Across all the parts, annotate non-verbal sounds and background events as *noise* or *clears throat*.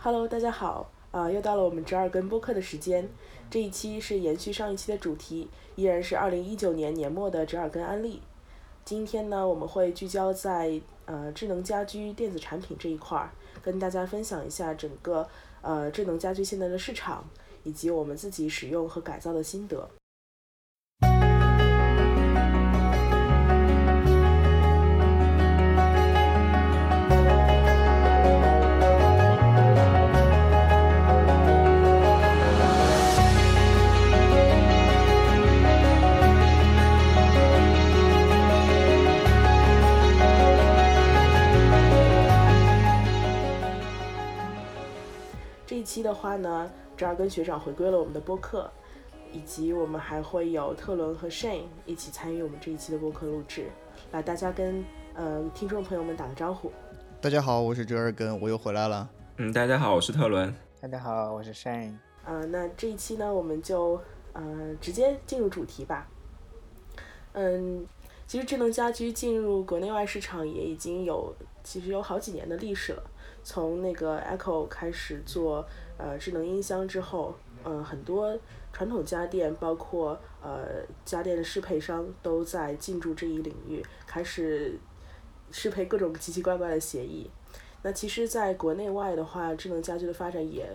Hello，大家好，啊，又到了我们折耳根播客的时间。这一期是延续上一期的主题，依然是二零一九年年末的折耳根安利。今天呢，我们会聚焦在呃智能家居电子产品这一块儿，跟大家分享一下整个呃智能家居现在的市场，以及我们自己使用和改造的心得。话呢，折耳根学长回归了我们的播客，以及我们还会有特伦和 Shane 一起参与我们这一期的播客录制。来，大家跟呃听众朋友们打个招呼。大家好，我是折耳根，我又回来了。嗯，大家好，我是特伦。大家好，我是 Shane。呃，那这一期呢，我们就呃直接进入主题吧。嗯，其实智能家居进入国内外市场也已经有其实有好几年的历史了。从那个 Echo 开始做呃智能音箱之后，呃很多传统家电，包括呃家电的适配商都在进驻这一领域，开始适配各种奇奇怪怪的协议。那其实，在国内外的话，智能家居的发展也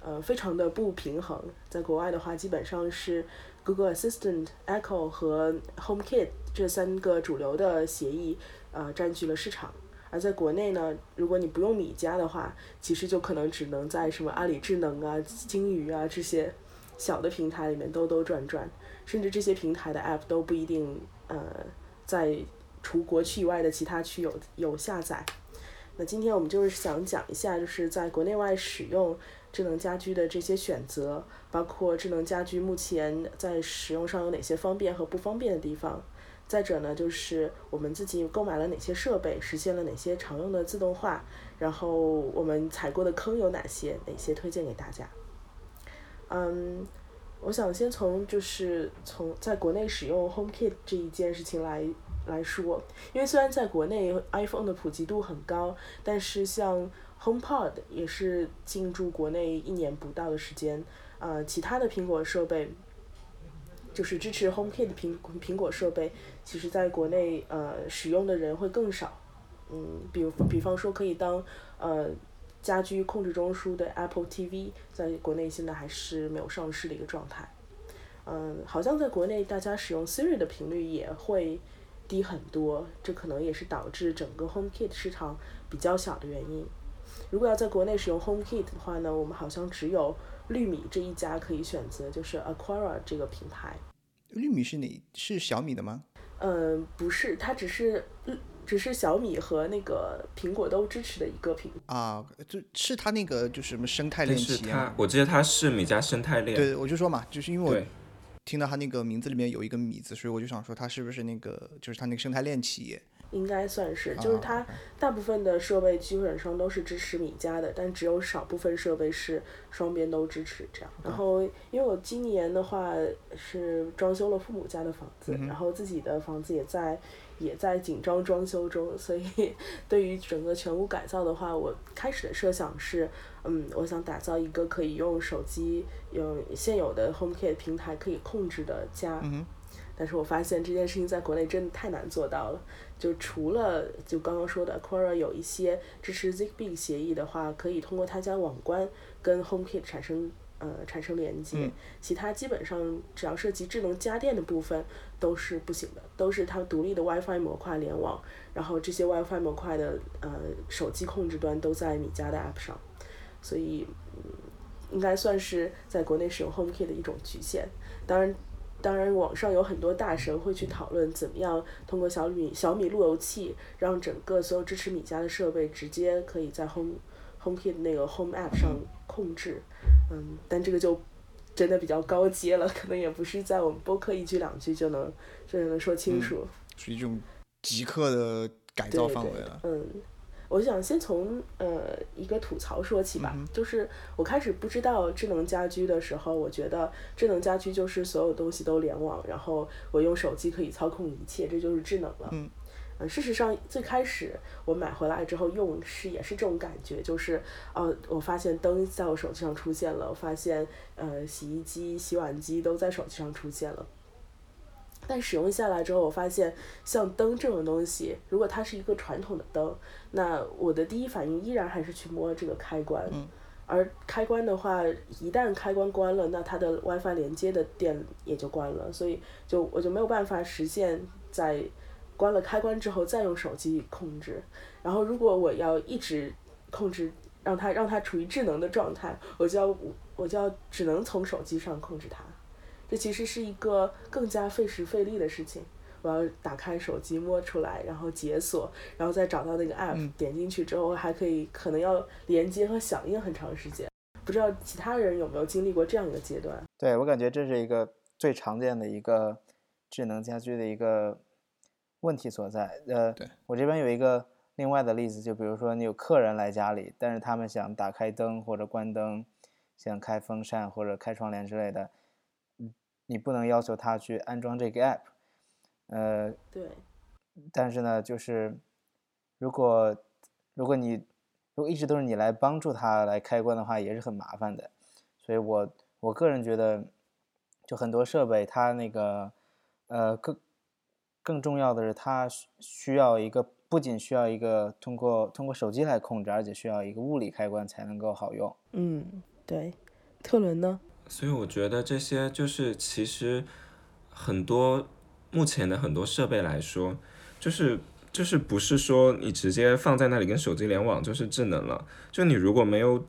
呃非常的不平衡。在国外的话，基本上是 Google Assistant、Echo 和 HomeKit 这三个主流的协议呃占据了市场。而在国内呢，如果你不用米家的话，其实就可能只能在什么阿里智能啊、金鱼啊这些小的平台里面兜兜转转，甚至这些平台的 App 都不一定呃在除国区以外的其他区有有下载。那今天我们就是想讲一下，就是在国内外使用智能家居的这些选择，包括智能家居目前在使用上有哪些方便和不方便的地方。再者呢，就是我们自己购买了哪些设备，实现了哪些常用的自动化，然后我们踩过的坑有哪些，哪些推荐给大家。嗯，我想先从就是从在国内使用 HomeKit 这一件事情来来说，因为虽然在国内 iPhone 的普及度很高，但是像 HomePod 也是进驻国内一年不到的时间，呃，其他的苹果设备。就是支持 HomeKit 的苹苹果设备，其实在国内呃使用的人会更少。嗯，比如比方说可以当呃家居控制中枢的 Apple TV，在国内现在还是没有上市的一个状态。嗯，好像在国内大家使用 Siri 的频率也会低很多，这可能也是导致整个 HomeKit 市场比较小的原因。如果要在国内使用 HomeKit 的话呢，我们好像只有。绿米这一家可以选择，就是 Aquara 这个品牌。绿米是哪？是小米的吗？嗯，不是，它只是，只是小米和那个苹果都支持的一个品。啊，就是它那个就是什么生态链企业？我记得它是米家生态链。对，我就说嘛，就是因为我听到它那个名字里面有一个米字，所以我就想说它是不是那个，就是它那个生态链企业。应该算是，就是它大部分的设备基本上都是支持米家的，但只有少部分设备是双边都支持这样。然后，因为我今年的话是装修了父母家的房子，然后自己的房子也在也在紧张装修中，所以 *laughs* 对于整个全屋改造的话，我开始的设想是，嗯，我想打造一个可以用手机用现有的 HomeKit 平台可以控制的家。但是我发现这件事情在国内真的太难做到了。就除了就刚刚说的 Aquara 有一些支持 Zigbee 协议的话，可以通过他家网关跟 HomeKit 产生呃产生连接，其他基本上只要涉及智能家电的部分都是不行的，都是它独立的 WiFi 模块联网，然后这些 WiFi 模块的呃手机控制端都在米家的 App 上，所以应该算是在国内使用 HomeKit 的一种局限。当然。当然，网上有很多大神会去讨论怎么样通过小米小米路由器，让整个所有支持米家的设备直接可以在 Home HomeKit 那个 Home App 上控制。嗯，但这个就真的比较高阶了，可能也不是在我们播客一句两句就能就能说清楚。属于这种极客的改造范围了。嗯。我想先从呃一个吐槽说起吧，就是我开始不知道智能家居的时候，我觉得智能家居就是所有东西都联网，然后我用手机可以操控一切，这就是智能了。嗯，嗯，事实上最开始我买回来之后用是也是这种感觉，就是呃，我发现灯在我手机上出现了，我发现呃洗衣机、洗碗机都在手机上出现了。但使用下来之后，我发现像灯这种东西，如果它是一个传统的灯，那我的第一反应依然还是去摸这个开关。嗯。而开关的话，一旦开关关了，那它的 WiFi 连接的电也就关了，所以就我就没有办法实现在关了开关之后再用手机控制。然后如果我要一直控制，让它让它处于智能的状态，我就要我就要只能从手机上控制它。这其实是一个更加费时费力的事情。我要打开手机摸出来，然后解锁，然后再找到那个 app，点进去之后还可以可能要连接和响应很长时间。不知道其他人有没有经历过这样一个阶段？对我感觉这是一个最常见的一个智能家居的一个问题所在。呃，我这边有一个另外的例子，就比如说你有客人来家里，但是他们想打开灯或者关灯，想开风扇或者开窗帘之类的。你不能要求他去安装这个 app，呃，对，但是呢，就是如果如果你如果一直都是你来帮助他来开关的话，也是很麻烦的。所以我我个人觉得，就很多设备它那个呃更更重要的是，它需要一个不仅需要一个通过通过手机来控制，而且需要一个物理开关才能够好用。嗯，对，特伦呢？所以我觉得这些就是其实很多目前的很多设备来说，就是就是不是说你直接放在那里跟手机联网就是智能了。就你如果没有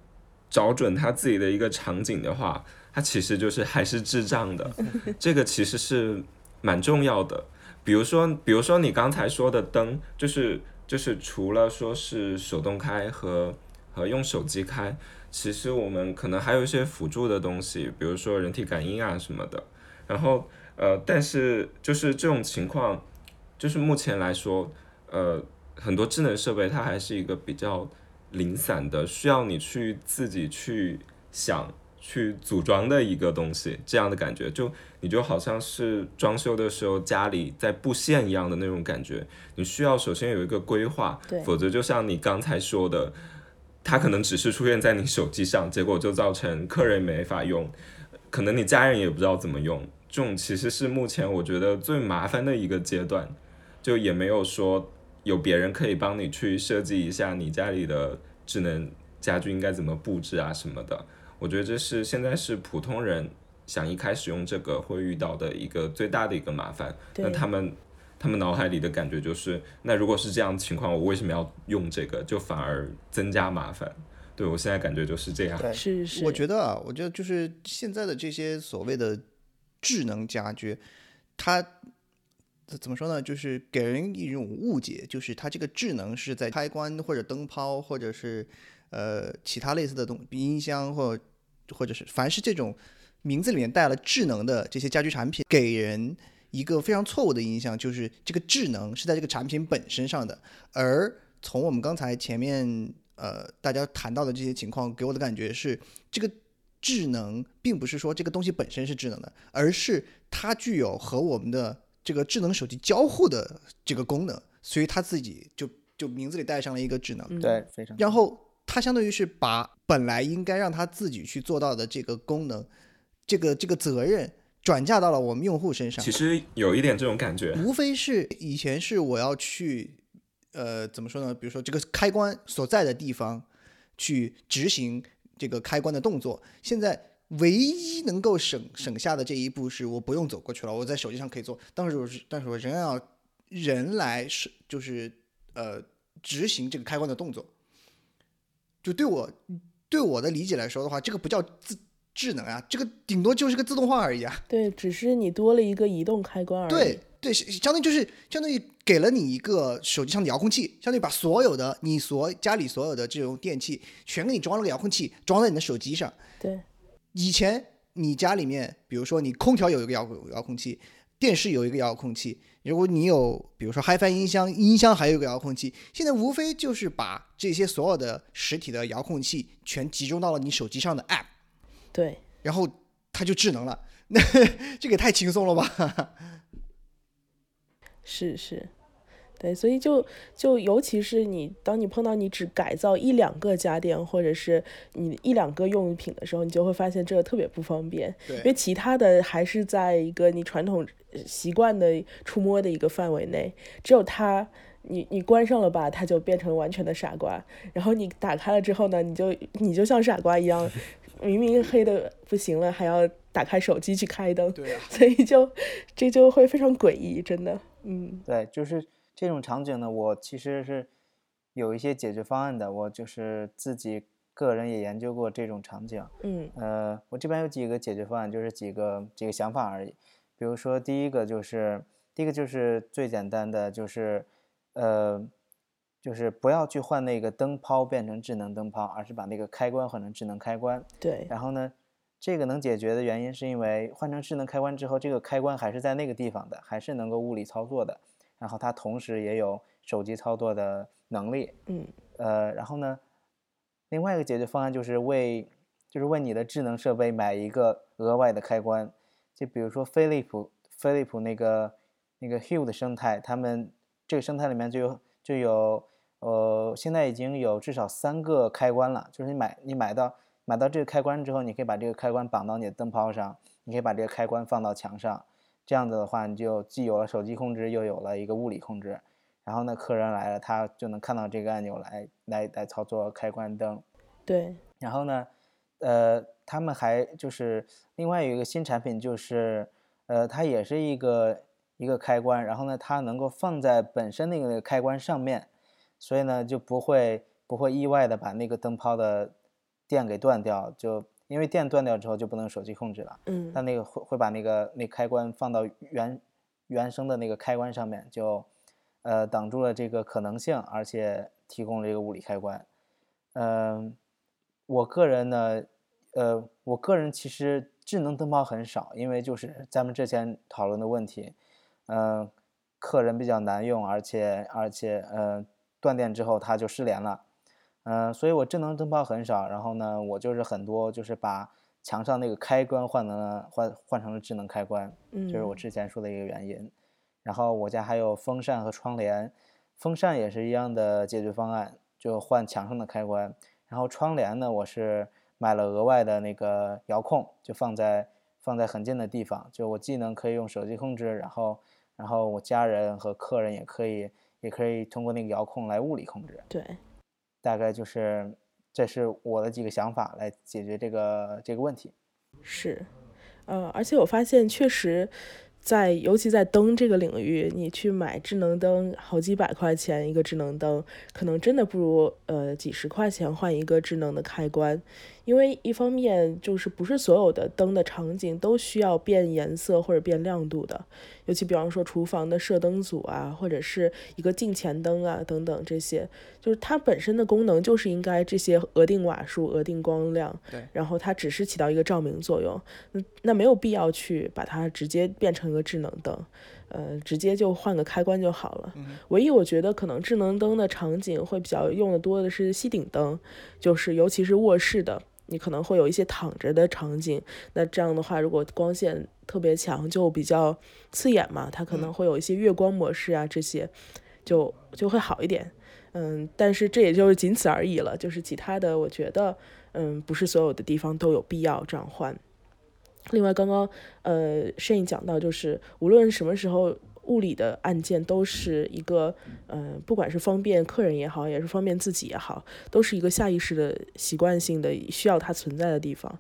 找准它自己的一个场景的话，它其实就是还是智障的。*laughs* 这个其实是蛮重要的。比如说，比如说你刚才说的灯，就是就是除了说是手动开和和用手机开。其实我们可能还有一些辅助的东西，比如说人体感应啊什么的。然后呃，但是就是这种情况，就是目前来说，呃，很多智能设备它还是一个比较零散的，需要你去自己去想去组装的一个东西。这样的感觉，就你就好像是装修的时候家里在布线一样的那种感觉。你需要首先有一个规划，否则就像你刚才说的。它可能只是出现在你手机上，结果就造成客人没法用，可能你家人也不知道怎么用。这种其实是目前我觉得最麻烦的一个阶段，就也没有说有别人可以帮你去设计一下你家里的智能家居应该怎么布置啊什么的。我觉得这是现在是普通人想一开始用这个会遇到的一个最大的一个麻烦。那他们。他们脑海里的感觉就是，那如果是这样的情况，我为什么要用这个？就反而增加麻烦。对我现在感觉就是这样。是是。我觉得啊，我觉得就是现在的这些所谓的智能家居，它怎么说呢？就是给人一种误解，就是它这个智能是在开关或者灯泡或者是呃其他类似的东音箱或或者是凡是这种名字里面带了智能的这些家居产品，给人。一个非常错误的印象就是这个智能是在这个产品本身上的，而从我们刚才前面呃大家谈到的这些情况，给我的感觉是这个智能并不是说这个东西本身是智能的，而是它具有和我们的这个智能手机交互的这个功能，所以它自己就就名字里带上了一个智能，对，非常。然后它相当于是把本来应该让它自己去做到的这个功能，这个这个责任。转嫁到了我们用户身上，其实有一点这种感觉，无非是以前是我要去，呃，怎么说呢？比如说这个开关所在的地方去执行这个开关的动作，现在唯一能够省省下的这一步是我不用走过去了，我在手机上可以做。但是我是，但是我仍然要人来是，就是呃执行这个开关的动作。就对我对我的理解来说的话，这个不叫自。智能啊，这个顶多就是个自动化而已啊。对，只是你多了一个移动开关而已。对对，相当于就是相当于给了你一个手机上的遥控器，相当于把所有的你所家里所有的这种电器全给你装了个遥控器，装在你的手机上。对，以前你家里面，比如说你空调有一个遥控遥控器，电视有一个遥控器，如果你有比如说 HiFi 音箱，音箱还有一个遥控器，现在无非就是把这些所有的实体的遥控器全集中到了你手机上的 App。对，然后它就智能了，那 *laughs* 这个也太轻松了吧？*laughs* 是是，对，所以就就尤其是你，当你碰到你只改造一两个家电或者是你一两个用品的时候，你就会发现这个特别不方便，因为，其他的还是在一个你传统呃习惯的触摸的一个范围内，只有它。你你关上了吧，它就变成完全的傻瓜。然后你打开了之后呢，你就你就像傻瓜一样，明明黑的不行了，还要打开手机去开灯，对啊，所以就这就会非常诡异，真的，嗯对，就是这种场景呢，我其实是有一些解决方案的。我就是自己个人也研究过这种场景。嗯呃，我这边有几个解决方案，就是几个几个想法而已。比如说，第一个就是第一个就是最简单的，就是呃，就是不要去换那个灯泡变成智能灯泡，而是把那个开关换成智能开关。对，然后呢，这个能解决的原因是因为换成智能开关之后，这个开关还是在那个地方的，还是能够物理操作的。然后它同时也有手机操作的能力。嗯呃，然后呢，另外一个解决方案就是为就是为你的智能设备买一个额外的开关，就比如说飞利浦飞利浦那个那个 Hue 的生态，他们这个生态里面就有就有呃现在已经有至少三个开关了，就是你买你买到买到这个开关之后，你可以把这个开关绑到你的灯泡上，你可以把这个开关放到墙上，这样子的话，你就既有了手机控制，又有了一个物理控制。然后呢，客人来了，他就能看到这个按钮来来来操作开关灯。对，然后呢，呃，他们还就是另外有一个新产品，就是呃，它也是一个一个开关，然后呢，它能够放在本身那个开关上面，所以呢就不会不会意外的把那个灯泡的电给断掉，就因为电断掉之后就不能手机控制了。嗯它那个会会把那个那开关放到原原生的那个开关上面，就呃挡住了这个可能性，而且提供了这个物理开关。嗯、我个人呢，呃，我个人其实智能灯泡很少，因为就是咱们之前讨论的问题，嗯、客人比较难用，而且而且呃断电之后它就失联了。嗯、所以我智能灯泡很少，然后呢，我就是很多就是把墙上那个开关换成了换换成了智能开关，嗯，这是我之前说的一个原因。然后我家还有风扇和窗帘，风扇也是一样的解决方案，就换墙上的开关。然后窗帘呢，我是买了额外的那个遥控，就放在放在很近的地方，就我既能可以用手机控制，然后然后我家人和客人也可以也可以通过那个遥控来物理控制。对，大概就是这是我的几个想法来解决这个这个问题。是，呃，而且我发现确实在，尤其在灯这个领域，你去买智能灯，好几百块钱一个智能灯，可能真的不如呃几十块钱换一个智能的开关。因为一方面就是不是所有的灯的场景都需要变颜色或者变亮度的，尤其比方说厨房的射灯组啊，或者是一个镜前灯啊等等这些，就是它本身的功能就是应该这些额定瓦数、额定光亮，对然后它只是起到一个照明作用，那那没有必要去把它直接变成一个智能灯。呃，直接就换个开关就好了。唯一我觉得可能智能灯的场景会比较用的多的是吸顶灯，就是尤其是卧室的，你可能会有一些躺着的场景。那这样的话，如果光线特别强，就比较刺眼嘛，它可能会有一些月光模式啊，这些就就会好一点。嗯，但是这也就是仅此而已了，就是其他的，我觉得，嗯，不是所有的地方都有必要这样换。另外，刚刚呃，摄影讲到，就是无论什么时候物理的按键都是一个，呃，不管是方便客人也好，也是方便自己也好，都是一个下意识的、习惯性的需要它存在的地方。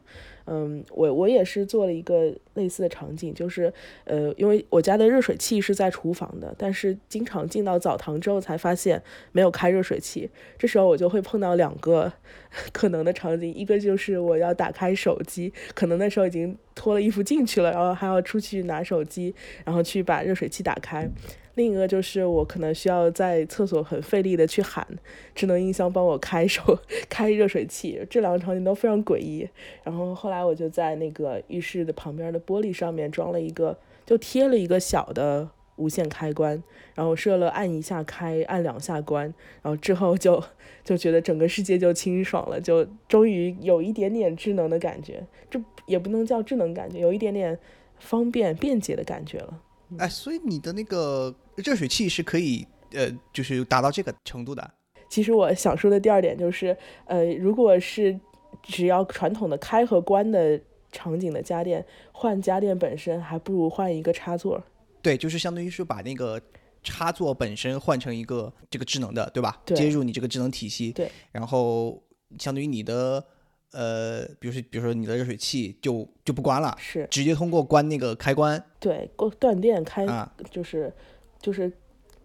嗯，我我也是做了一个类似的场景，就是呃，因为我家的热水器是在厨房的，但是经常进到澡堂之后才发现没有开热水器，这时候我就会碰到两个 *laughs* 可能的场景，一个就是我要打开手机，可能那时候已经脱了衣服进去了，然后还要出去拿手机，然后去把热水器打开。另一个就是我可能需要在厕所很费力的去喊智能音箱帮我开手开热水器，这两个场景都非常诡异。然后后来我就在那个浴室的旁边的玻璃上面装了一个，就贴了一个小的无线开关，然后设了按一下开，按两下关，然后之后就就觉得整个世界就清爽了，就终于有一点点智能的感觉，这也不能叫智能感觉，有一点点方便便捷的感觉了。哎，所以你的那个热水器是可以呃，就是达到这个程度的。其实我想说的第二点就是，呃，如果是只要传统的开和关的场景的家电，换家电本身还不如换一个插座。对，就是相当于是把那个插座本身换成一个这个智能的，对吧？对。接入你这个智能体系。对。然后相当于你的呃，比如说比如说你的热水器就就不关了，是直接通过关那个开关。对，断电开就是就是。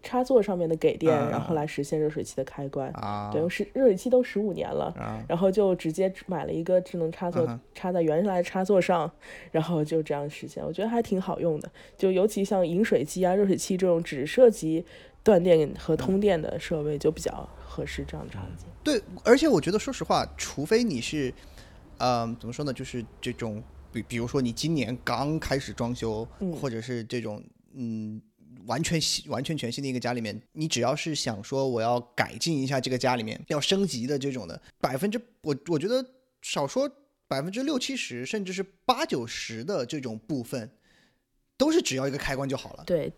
插座上面的给电，然后来实现热水器的开关。啊，对，是热水器都十五年了，然后就直接买了一个智能插座，插在原来插座上，然后就这样实现。我觉得还挺好用的，就尤其像饮水机啊、热水器这种只涉及断电和通电的设备，就比较合适这样的场景。对，而且我觉得，说实话，除非你是，嗯，怎么说呢，就是这种，比比如说你今年刚开始装修，或者是这种，嗯。完全新、完全全新的一个家里面，你只要是想说我要改进一下这个家里面，要升级的这种的，百分之我我觉得少说百分之六七十，甚至是八九十的这种部分，都是只要一个开关就好了。对，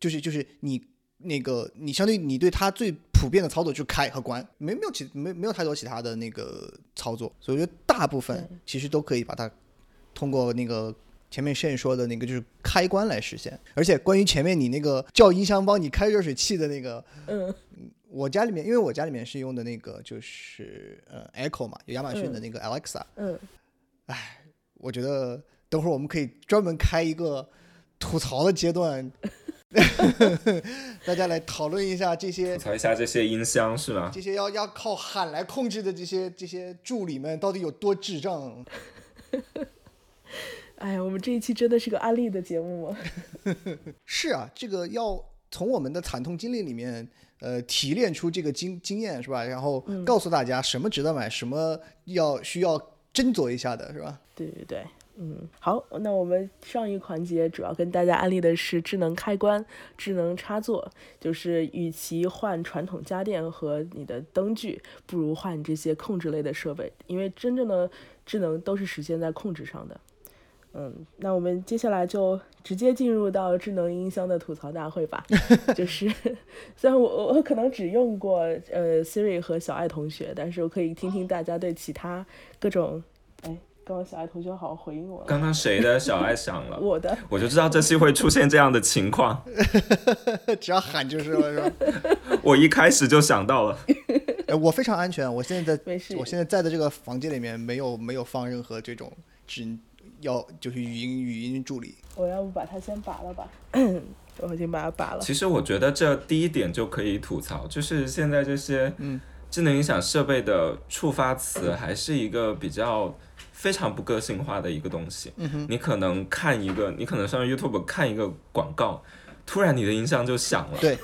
就是就是你那个你相对你对它最普遍的操作就是开和关，没没有其没没有太多其他的那个操作，所以我觉得大部分其实都可以把它通过那个。前面炫说的那个就是开关来实现，而且关于前面你那个叫音箱帮你开热水器的那个，嗯，我家里面因为我家里面是用的那个就是呃 Echo 嘛，有亚马逊的那个 Alexa，嗯，哎，我觉得等会儿我们可以专门开一个吐槽的阶段，*laughs* 大家来讨论一下这些，吐槽一下这些音箱是吗？这些要要靠喊来控制的这些这些助理们到底有多智障？*laughs* 哎呀，我们这一期真的是个安利的节目吗？*laughs* 是啊，这个要从我们的惨痛经历里面，呃，提炼出这个经经验是吧？然后告诉大家什么值得买，什么要需要斟酌一下的是吧？对对对，嗯，好，那我们上一环节主要跟大家安利的是智能开关、智能插座，就是与其换传统家电和你的灯具，不如换这些控制类的设备，因为真正的智能都是实现在控制上的。嗯，那我们接下来就直接进入到智能音箱的吐槽大会吧。*laughs* 就是，虽然我我可能只用过呃 Siri 和小爱同学，但是我可以听听大家对其他各种。哎，刚刚小爱同学好好回应我。刚刚谁的小爱响了？*laughs* 我的。我就知道这期会出现这样的情况。*laughs* 只要喊就是了，是吧？*laughs* 我一开始就想到了。我非常安全，我现在在，没事。我现在在的这个房间里面没有没有放任何这种只。要就是语音语音助理，我要不把它先拔了吧，*clears throat* 我已经把它拔了。其实我觉得这第一点就可以吐槽，就是现在这些智能音响设备的触发词还是一个比较非常不个性化的一个东西。你可能看一个，你可能上 YouTube 看一个广告，突然你的音箱就响了。对，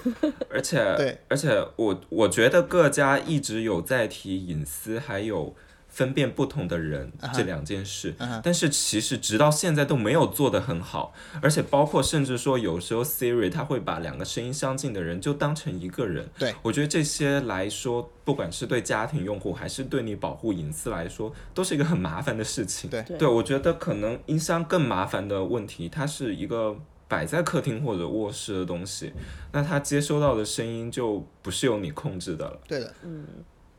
而且对，而且我我觉得各家一直有在提隐私，还有。分辨不同的人这两件事，但是其实直到现在都没有做得很好，而且包括甚至说有时候 Siri 它会把两个声音相近的人就当成一个人。对我觉得这些来说，不管是对家庭用户还是对你保护隐私来说，都是一个很麻烦的事情。对，对我觉得可能音箱更麻烦的问题，它是一个摆在客厅或者卧室的东西，那它接收到的声音就不是由你控制的了。对的，嗯，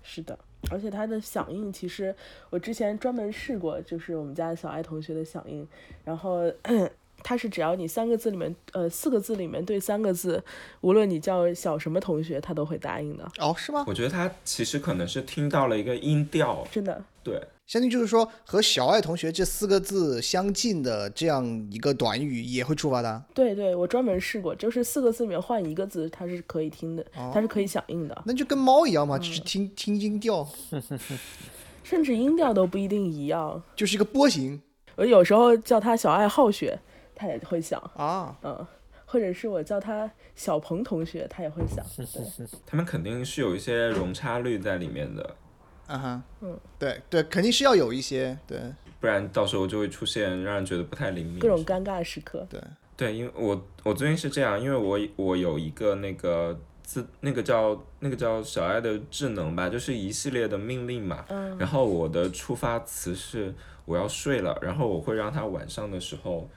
是的。而且它的响应，其实我之前专门试过，就是我们家小爱同学的响应，然后 *clears throat* 它是只要你三个字里面，呃，四个字里面对三个字，无论你叫小什么同学，他都会答应的。哦，是吗？我觉得他其实可能是听到了一个音调，真的。对。相当于就是说，和“小爱同学”这四个字相近的这样一个短语也会触发的。对对，我专门试过，就是四个字里面换一个字，它是可以听的，它是可以响应的。那就跟猫一样嘛，就是听听音调，*laughs* 甚至音调都不一定一样，就是一个波形。我有时候叫他小爱好学，他也会响啊，嗯，或者是我叫他小鹏同学，他也会响。*laughs* 他们肯定是有一些容差率在里面的。嗯哼，嗯，对对，肯定是要有一些，对，不然到时候就会出现让人觉得不太灵敏，各种尴尬的时刻。对。对，因为我我最近是这样，因为我我有一个那个自那个叫那个叫小爱的智能吧，就是一系列的命令嘛，嗯，然后我的触发词是我要睡了，然后我会让它晚上的时候，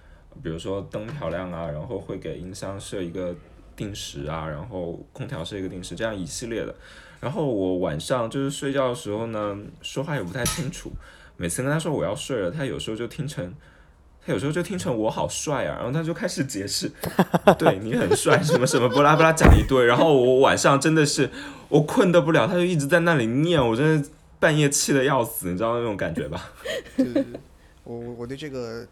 比如说灯调亮啊，然后会给音箱设一个定时啊，然后空调是一个定时，这样一系列的。然后我晚上就是睡觉的时候呢，说话也不太清楚，每次跟他说我要睡了，他有时候就听成。他有时候就听成我好帅啊，然后他就开始解释，*laughs* 对你很帅，什么什么巴拉巴拉讲一堆，然后我晚上真的是我困得不了，他就一直在那里念，我真的半夜气得要死，你知道那种感觉吧？对对对，我我我对这个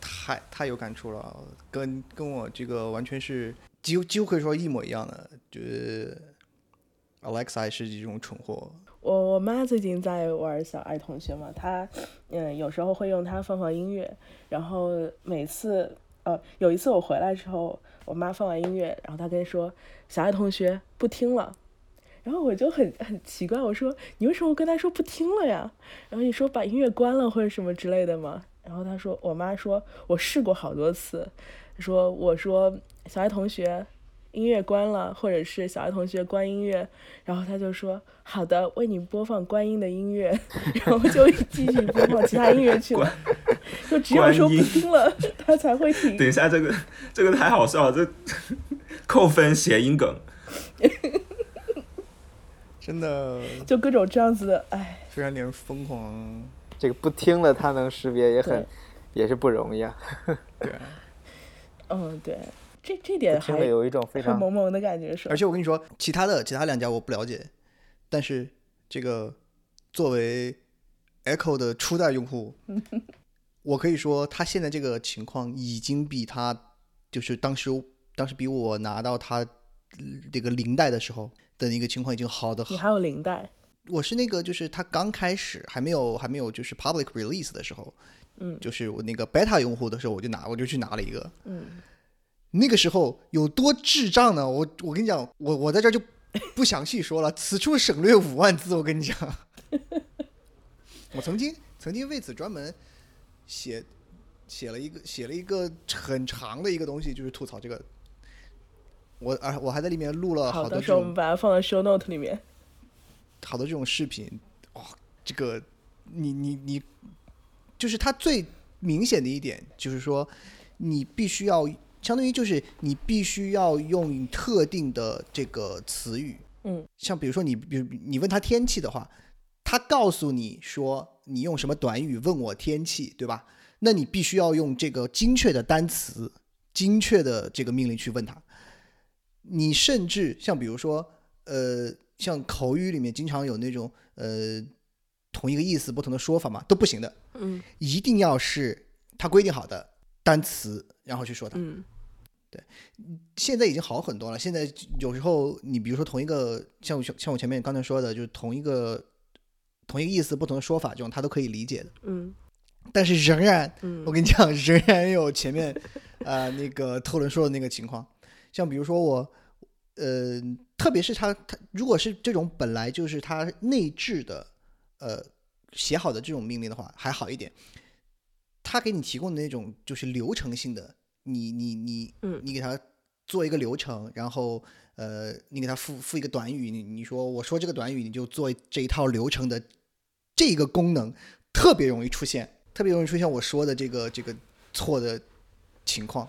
太太有感触了，跟跟我这个完全是几乎几乎可以说一模一样的，就是 Alexa 是一种蠢货。我我妈最近在玩小爱同学嘛，她嗯有时候会用它放放音乐，然后每次呃有一次我回来之后，我妈放完音乐，然后她跟说小爱同学不听了，然后我就很很奇怪，我说你为什么跟她说不听了呀？然后你说把音乐关了或者什么之类的吗？然后她说我妈说我试过好多次，说我说小爱同学。音乐关了，或者是小爱同学关音乐，然后他就说：“好的，为你播放观音的音乐。*laughs* ”然后就继续播放其他音乐去了。*laughs* 就只有说不听了，他才会停。等一下，这个这个太好笑了，这 *laughs* 扣分谐音梗。真的。就各种这样子的，哎。非常令人疯狂。这个不听了，他能识别也很，也是不容易啊。对。嗯，对。这这点还有一种非常萌萌的感觉，是而且我跟你说，其他的其他两家我不了解，但是这个作为 Echo 的初代用户，*laughs* 我可以说他现在这个情况已经比他就是当时当时比我拿到他这个零代的时候的那个情况已经好的。你还有零代？我是那个就是他刚开始还没有还没有就是 public release 的时候，嗯，就是我那个 beta 用户的时候，我就拿我就去拿了一个，嗯。那个时候有多智障呢？我我跟你讲，我我在这就不详细说了，*laughs* 此处省略五万字。我跟你讲，*laughs* 我曾经曾经为此专门写写了一个写了一个很长的一个东西，就是吐槽这个。我啊，我还在里面录了好多。到时候我们把它放在 show note 里面。好多这种视频，哇，这个你你你，就是它最明显的一点，就是说你必须要。相当于就是你必须要用特定的这个词语，嗯，像比如说你，比如你问他天气的话，他告诉你说你用什么短语问我天气，对吧？那你必须要用这个精确的单词、精确的这个命令去问他。你甚至像比如说，呃，像口语里面经常有那种呃同一个意思不同的说法嘛，都不行的，嗯，一定要是他规定好的单词，然后去说它，嗯。对，现在已经好很多了。现在有时候你比如说同一个，像我像我前面刚才说的，就是同一个同一个意思不同的说法，这种他都可以理解的。嗯。但是仍然，嗯，我跟你讲，仍然有前面呃那个特伦说的那个情况。像比如说我，呃，特别是他他如果是这种本来就是他内置的呃写好的这种命令的话，还好一点。他给你提供的那种就是流程性的。你你你，嗯，你给他做一个流程，然后呃，你给他赋赋一个短语，你你说我说这个短语，你就做这一套流程的这个功能，特别容易出现，特别容易出现我说的这个这个错的情况。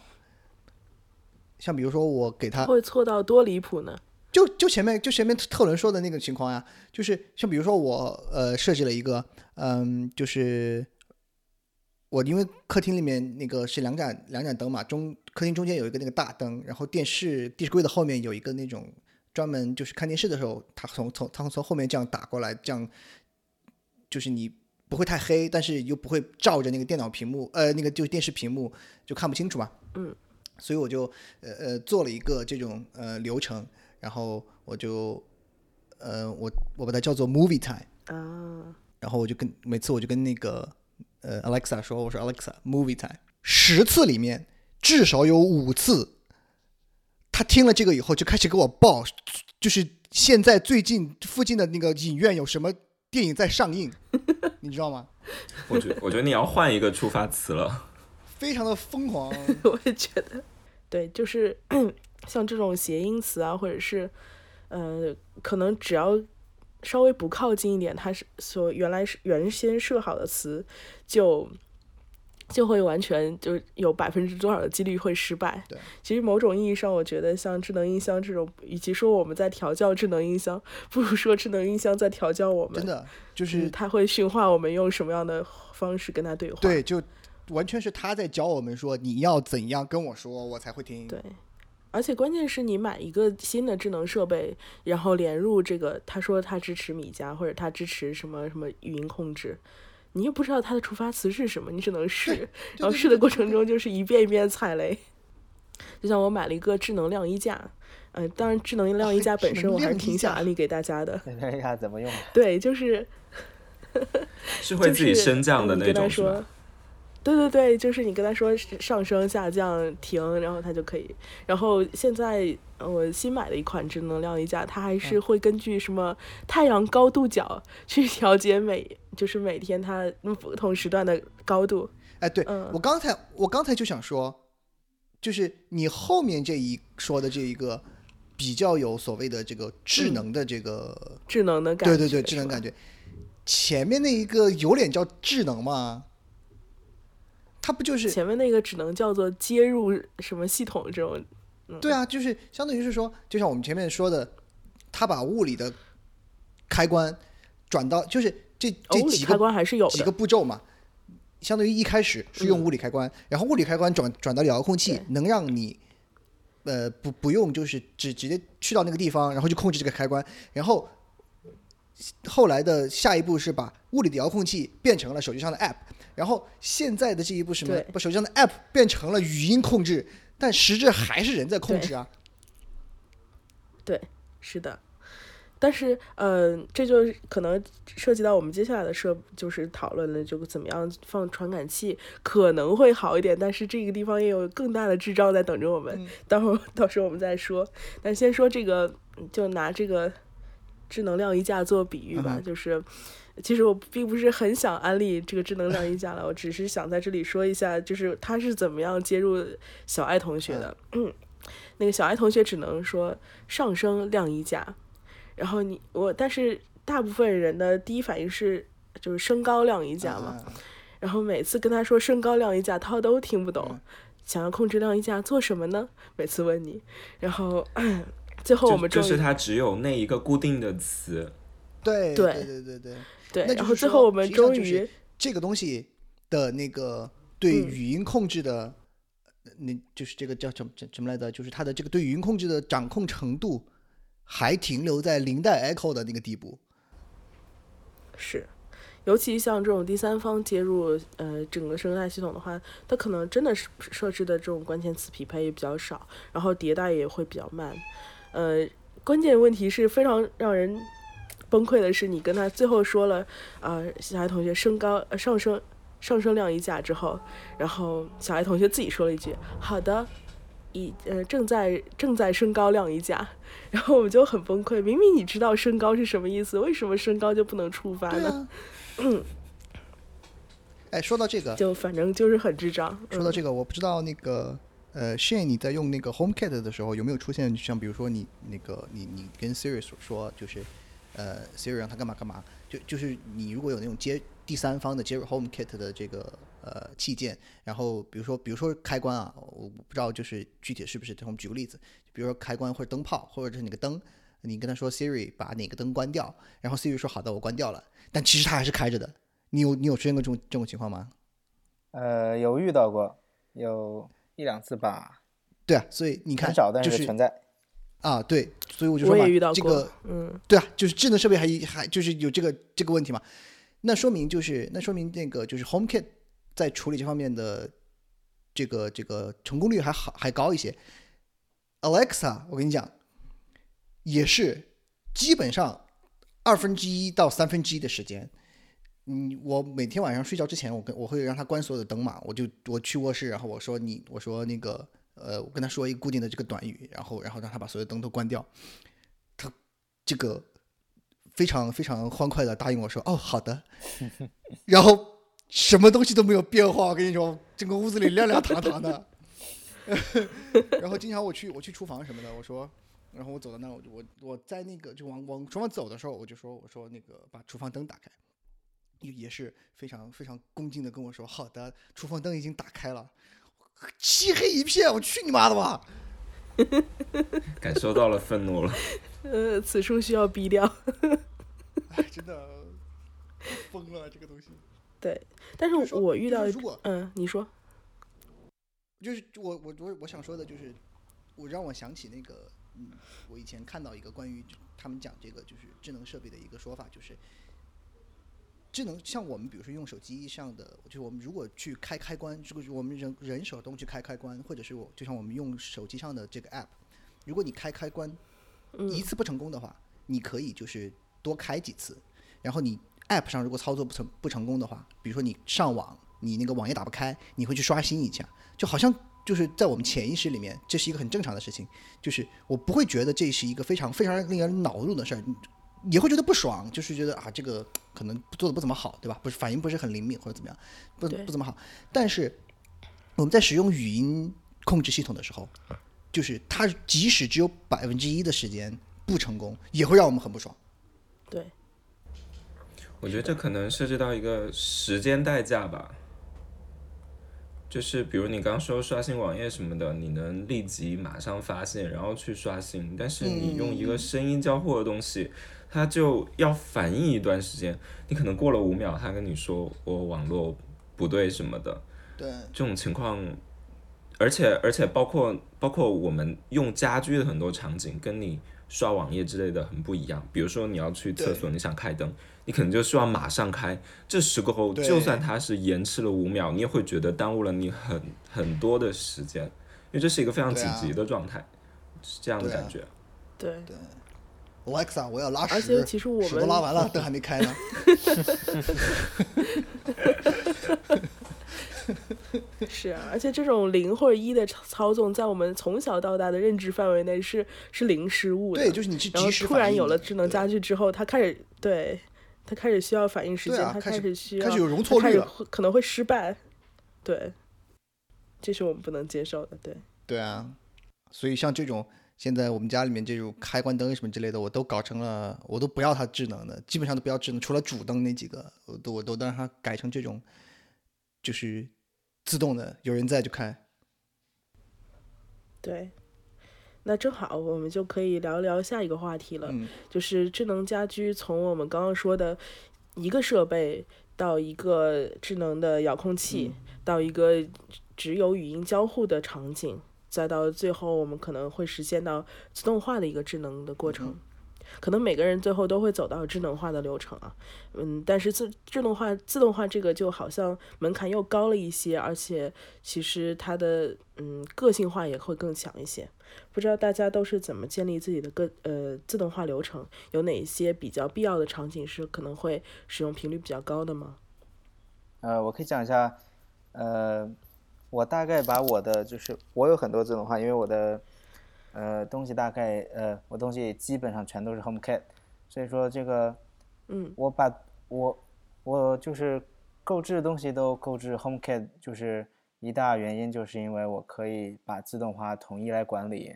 像比如说我给他会错到多离谱呢？就就前面就前面特伦说的那个情况呀，就是像比如说我呃设计了一个嗯就是。我因为客厅里面那个是两盏两盏灯嘛，中客厅中间有一个那个大灯，然后电视电视柜的后面有一个那种专门就是看电视的时候，它从从它从后面这样打过来，这样就是你不会太黑，但是又不会照着那个电脑屏幕，呃，那个就电视屏幕就看不清楚嘛。嗯。所以我就呃呃做了一个这种呃流程，然后我就呃我我把它叫做 Movie Time 啊，然后我就跟每次我就跟那个。呃，Alexa 说：“我说 Alexa，Movie Time。十次里面至少有五次，他听了这个以后就开始给我报，就是现在最近附近的那个影院有什么电影在上映，你知道吗？*laughs* 我觉我觉得你要换一个触发词了，非常的疯狂。*laughs* 我也觉得，对，就是 *clears throat* 像这种谐音词啊，或者是呃，可能只要。”稍微不靠近一点，它是所原来是原先设好的词，就就会完全就有百分之多少的几率会失败。对，其实某种意义上，我觉得像智能音箱这种，与其说我们在调教智能音箱，不如说智能音箱在调教我们。真的就嗯，是它会驯化我们用什么样的方式跟它对话。对，就完全是他在教我们说你要怎样跟我说，我才会听。对，而且关键是你买一个新的智能设备，然后连入这个，他说他支持米家或者他支持什么什么语音控制，你也不知道它的触发词是什么，你只能试，然后试的过程中就是一遍一遍踩雷。就像我买了一个智能晾衣架，嗯、当然智能晾衣架本身我还是挺想安利给大家的。*laughs* 那一下怎么用？对，就是 *laughs* 是会自己升降的那种，是对对对，就是你跟他说上升、下降、停，然后他就可以。然后现在呃我新买的一款智能晾衣架，它还嗯是会根据什么太阳高度角去调节每就是每天它不同时段的高度。哎，对、嗯我刚才我刚才就想说，就是你后面这一说的这一个比较有所谓的这个智能的这个，智能的感觉，对对对，智能感。觉。前面那一个有脸叫智能吗？它不就是前面那个只能叫做接入什么系统这种，对啊，就是相当于是说，就像我们前面说的，它把物理的开关转到，就是这这几个开关还是有几个。步骤嘛，相当于一开始是用物理开关，然后物理开关转转到遥控器，能让你呃不不用就是只直接去到那个地方，然后就控制这个开关，然后后来的下一步是把物理的遥控器变成了手机上的 app，然后现在的这一步是什么对？把手机上的 app 变成了语音控制，但实质还是人在控制啊。对，是的。但是，呃，这就可能涉及到我们接下来的设，就是讨论的，就怎么样放传感器可能会好一点。但是这个地方也有更大的智障在等着我们，嗯待会儿到时候我们再说。但先说这个，就拿这个智能晾衣架做比喻吧，嗯就是。其实我并不是很想安利这个智能晾衣架了，我只是想在这里说一下，就是它是怎么样接入小爱同学的。*clears throat* 那个小爱同学只能说上升晾衣架，然后你我，但是大部分人的第一反应是就是升高晾衣架嘛，啊然后每次跟他说升高晾衣架，他都听不懂。嗯想要控制晾衣架做什么呢？每次问你，然后最后我们终于就就是它只有那一个固定的词，对对对对对对，然后最后我们终于、这个东西的那个对嗯语音控制的，呃那就是这个叫什么什什么来着？就是它的这个对语音控制的掌控程度，还停留在零代 Echo 的那个地步。是，尤其像这种第三方接入呃整个生态系统的话，它可能真的是设置的这种关键词匹配也比较少，然后迭代也会比较慢。呃，关键问题是非常让人崩溃的是，你跟他最后说了啊、呃小爱同学升高、呃、上升上升晾衣架之后，然后小爱同学自己说了一句好的。已呃正在正在升高晾衣架，*laughs* 然后我们就很崩溃。明明你知道升高是什么意思，为什么升高就不能触发呢？对啊。*coughs* 哎，说到这个，就反正就是很智障。嗯说到这个，我不知道那个呃，Shane 你在用那个 HomeKit 的时候有没有出现像比如说你那个你你跟 Siri 说就是呃 Siri 让它干嘛干嘛，就就是你如果有那种接第三方的接入 HomeKit 的这个呃器件，然后比如说比如说开关啊，我不知道就是具体是不是，我们举个例子，比如说开关或者灯泡或者是哪个灯。你跟他说 Siri 把哪个灯关掉，然后 Siri 说好的，我关掉了，但其实它还是开着的。你有你有出现过这种这种情况吗？呃，有遇到过，有一两次吧，对啊，所以你看，很少，但就是是存在。啊，对，所以我就说嘛，我也遇到过。这个嗯，对啊，就是智能设备还还就是有这个这个问题嘛，那说明就是那说明那个就是 HomeKit 在处理这方面的这个这个成功率还好还高一些。Alexa，我跟你讲，也是基本上二分之一到三分之一的时间。嗯，我每天晚上睡觉之前，我跟我会让他关所有的灯嘛，我就我去卧室，然后我说你，我说那个呃，我跟他说一个固定的这个短语，然后然后让他把所有灯都关掉，他这个非常非常欢快的答应我说哦好的，*laughs* 然后什么东西都没有变化，我跟你说，整个屋子里亮亮堂堂的，*laughs* 然后经常我去我去厨房什么的，我说。然后我走到那儿，我就我我在那个就往往厨房走的时候，我就说我说那个把厨房灯打开，也也是非常非常恭敬的跟我说：“好的，厨房灯已经打开了，漆黑一片，我去你妈的吧！*laughs* ”感受到了愤怒了。*laughs* 呃，此处需要逼掉。哎，真的疯了这个东西。对，但是我遇到就是如果嗯，你说，就是我我我我想说的就是，我让我想起那个，嗯，我以前看到一个关于他们讲这个就是智能设备的一个说法，就是智能像我们比如说用手机上的，就是我们如果去开开关，这个我们人人手动去开开关，或者是我就像我们用手机上的这个 app，如果你开开关一次不成功的话，你可以就是多开几次，然后你 app 上如果操作不成不成功的话，比如说你上网，你那个网页打不开，你会去刷新一下，就好像就是在我们潜意识里面，这是一个很正常的事情，就是我不会觉得这是一个非常非常令人恼怒的事儿，也会觉得不爽，就是觉得啊这个可能做的不怎么好，对吧？不是反应不是很灵敏或者怎么样，不不怎么好。但是我们在使用语音控制系统的时候，就是它即使只有百分之一的时间不成功，也会让我们很不爽。对，我觉得这可能涉及到一个时间代价吧，就是比如你刚说刷新网页什么的，你能立即马上发现，然后去刷新，但是你用一个声音交互的东西，它就要反应一段时间，你可能过了五秒，他跟你说我网络不对什么的，对，这种情况，而且而且包括包括我们用家居的很多场景，跟你刷网页之类的很不一样。比如说你要去厕所，你想开灯，你可能就需要马上开。这时候就算它是延迟了五秒，你也会觉得耽误了你很很多的时间，因为这是一个非常紧急的状态，是这样的对啊。感觉。对，Alexa，我要拉屎，而且其实我屎都们拉完了，*laughs* 灯还没开呢。*laughs* 是啊，而且这种零或者一的操操纵，在我们从小到大的认知范围内是是零失误的。对，就是你是然后突然有了智能家居之后，它开始对它开始需要反应时间，它开始始需要开始有容错率可能会失败，对，这是我们不能接受的，对。对啊，所以像这种现在我们家里面这种开关灯什么之类的，我都搞成了，我都不要它智能的，基本上都不要智能，除了主灯那几个，我都我都让它改成这种，就是自动的，有人在就开。对，那正好我们就可以聊聊下一个话题了，嗯就是智能家居从我们刚刚说的一个设备到一个智能的遥控器，到一个只有语音交互的场景，再到最后我们可能会实现到自动化的一个智能的过程。可能每个人最后都会走到智能化的流程啊，嗯，但是自智能化、自动化这个就好像门槛又高了一些，而且其实它的嗯个性化也会更强一些。不知道大家都是怎么建立自己的个呃自动化流程？有哪一些比较必要的场景是可能会使用频率比较高的吗？呃，我可以讲一下，呃，我大概把我的就是我有很多自动化，因为我的呃东西大概呃我东西基本上全都是 HomeKit，所以说这个嗯我把我我就是购置的东西都购置 HomeKit，就是一大原因就是因为我可以把自动化统一来管理，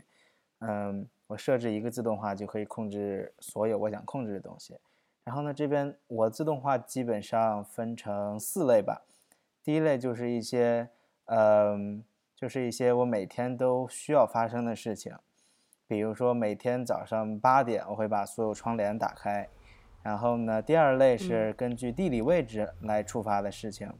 嗯，我设置一个自动化就可以控制所有我想控制的东西。然后呢，这边我自动化基本上分成四类吧。第一类就是一些，嗯，就是一些我每天都需要发生的事情，比如说每天早上八点我会把所有窗帘打开。然后呢，第二类是。根据地理位置来触发的事情，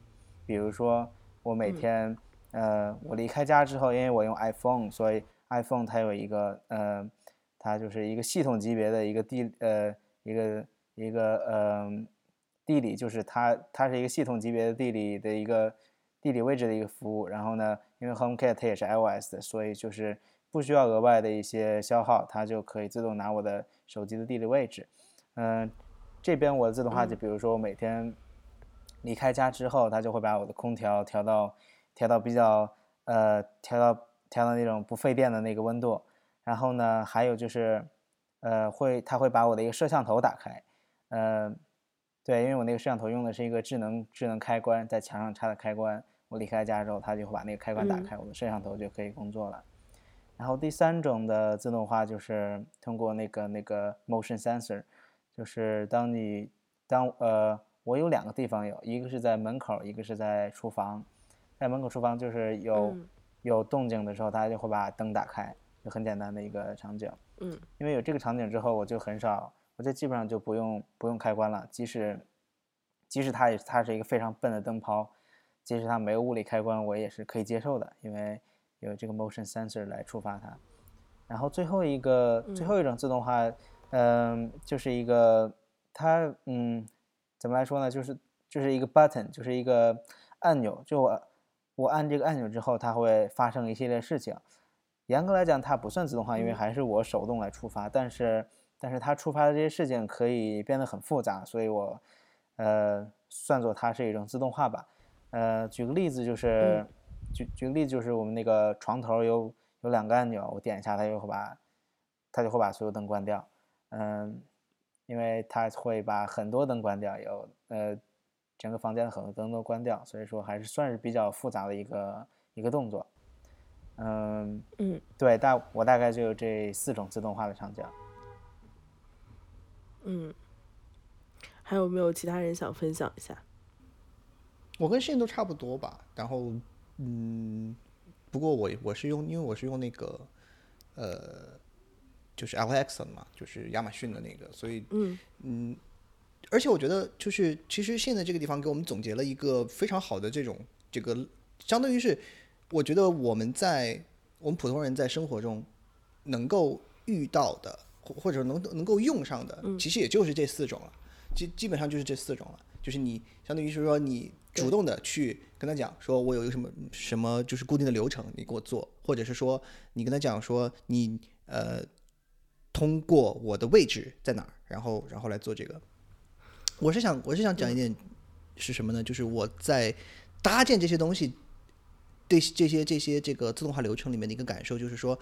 比如说我每天，呃，我离开家之后，因为我用 iPhone，所以 iPhone 它有一个，呃，它就是一个系统级别的一个地，呃，一个一个，呃，地理，就是它它是一个系统级别的地理的一个地理位置的一个服务。然后呢，因为 HomeKit 它也是 iOS 的，所以就是不需要额外的一些消耗，它就可以自动拿我的手机的地理位置。嗯、这边我的自动化就比如说我每天离开家之后，它就会把我的空调调到调到比较呃调到调到那种不费电的那个温度。然后呢，还有就是呃会它会把我的一个摄像头打开，呃对，因为我那个摄像头用的是一个智能智能开关，在墙上插的开关。我离开家之后，它就会把那个开关打嗯开，我的摄像头就可以工作了。然后第三种的自动化就是通过那个那个 motion sensor，就是当你当呃我有两个地方有，一个是在门口，一个是在厨房。在门口厨房就是有、嗯有动静的时候，它就会把灯打开，就很简单的一个场景。嗯因为有这个场景之后，我就很少，我就基本上就不用不用开关了。即使即使它也它是一个非常笨的灯泡，即使它没有物理开关，我也是可以接受的，因为有这个 motion sensor 来触发它。然后最后一个最后一种自动化，嗯、就是一个它嗯怎么来说呢？就是就是一个 button，就是一个按钮，就我我按这个按钮之后，它会发生一系列事情。严格来讲，它不算自动化，因为还是我手动来触发，但是但是它触发的这些事情可以变得很复杂，所以我呃算作它是一种自动化吧。呃，举个例子就是，举举个例子就是我们那个床头有有两个按钮，我点一下它就会把它就会把所有灯关掉。嗯，因为它会把很多灯关掉，有呃整个房间的很多灯都关掉，所以说还是算是比较复杂的一个一个动作。嗯，嗯对，大我大概就有这四种自动化的场景。嗯，还有没有其他人想分享一下？我跟信都差不多吧。然后，嗯，不过我我是用，因为我是用那个，呃，就是 Alexa 嘛，就是亚马逊的那个，所以嗯嗯，而且我觉得就是其实现在这个地方给我们总结了一个非常好的这种这个，相当于是我觉得我们在我们普通人在生活中能够遇到的，或或者能能够用上的，其实也就是这四种了，基基本上就是这四种了。就是你相当于是说你主动的去跟他讲，说我有一个什么什么就是固定的流程，你给我做，或者是说你跟他讲说你呃通过我的位置在哪儿，然后然后来做这个。我是想我是想讲一点是什么呢？就是我在搭建这些东西，对这些这些这个自动化流程里面的一个感受，就是说